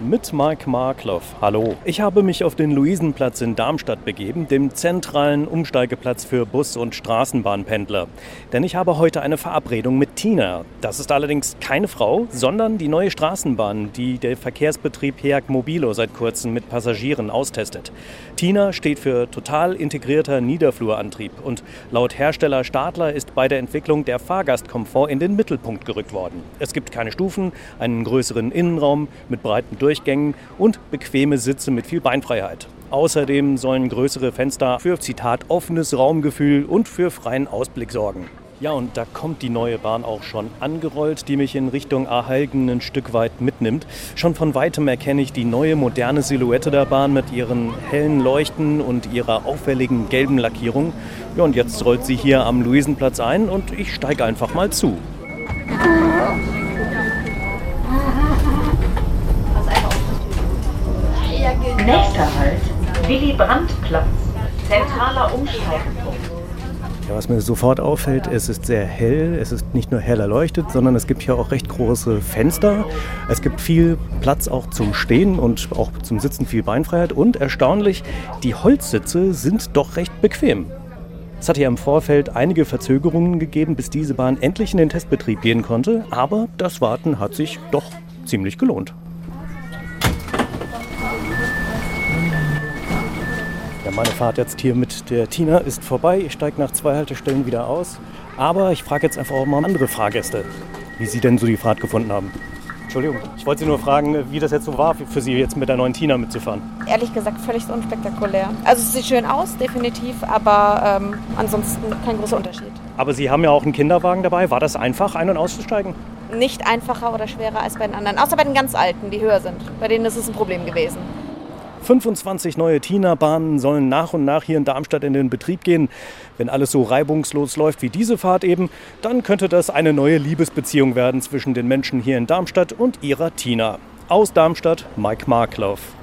mit Mike Markloff. Hallo. Ich habe mich auf den Luisenplatz in Darmstadt begeben, dem zentralen Umsteigeplatz für Bus- und Straßenbahnpendler. Denn ich habe heute eine Verabredung mit Tina. Das ist allerdings keine Frau, sondern die neue Straßenbahn, die der Verkehrsbetrieb HEAG Mobilo seit kurzem mit Passagieren austestet. Tina steht für total integrierter Niederflurantrieb und laut Hersteller Stadler ist bei der Entwicklung der Fahrgastkomfort in den Mittelpunkt gerückt worden. Es gibt keine Stufen, einen größeren Innenraum mit breiten Durchgängen und bequeme Sitze mit viel Beinfreiheit. Außerdem sollen größere Fenster für, Zitat, offenes Raumgefühl und für freien Ausblick sorgen. Ja, und da kommt die neue Bahn auch schon angerollt, die mich in Richtung Ahalgen ein Stück weit mitnimmt. Schon von weitem erkenne ich die neue moderne Silhouette der Bahn mit ihren hellen Leuchten und ihrer auffälligen gelben Lackierung. Ja, und jetzt rollt sie hier am Luisenplatz ein und ich steige einfach mal zu. Halt, Willy Brandt-Platz, zentraler Umsteigepunkt. Ja, was mir sofort auffällt, es ist sehr hell. Es ist nicht nur hell erleuchtet, sondern es gibt hier auch recht große Fenster. Es gibt viel Platz auch zum Stehen und auch zum Sitzen viel Beinfreiheit. Und erstaunlich, die Holzsitze sind doch recht bequem. Es hat hier im Vorfeld einige Verzögerungen gegeben, bis diese Bahn endlich in den Testbetrieb gehen konnte. Aber das Warten hat sich doch ziemlich gelohnt. Ja, meine Fahrt jetzt hier mit der Tina ist vorbei. Ich steige nach zwei Haltestellen wieder aus. Aber ich frage jetzt einfach auch mal andere Fahrgäste, wie sie denn so die Fahrt gefunden haben. Entschuldigung, ich wollte Sie nur fragen, wie das jetzt so war für Sie, jetzt mit der neuen Tina mitzufahren. Ehrlich gesagt, völlig unspektakulär. Also es sieht schön aus, definitiv, aber ähm, ansonsten kein großer Unterschied. Aber Sie haben ja auch einen Kinderwagen dabei. War das einfach, ein- und auszusteigen? Nicht einfacher oder schwerer als bei den anderen, außer bei den ganz alten, die höher sind. Bei denen ist es ein Problem gewesen. 25 neue Tina-Bahnen sollen nach und nach hier in Darmstadt in den Betrieb gehen. Wenn alles so reibungslos läuft wie diese Fahrt eben, dann könnte das eine neue Liebesbeziehung werden zwischen den Menschen hier in Darmstadt und ihrer Tina. Aus Darmstadt, Mike Markloff.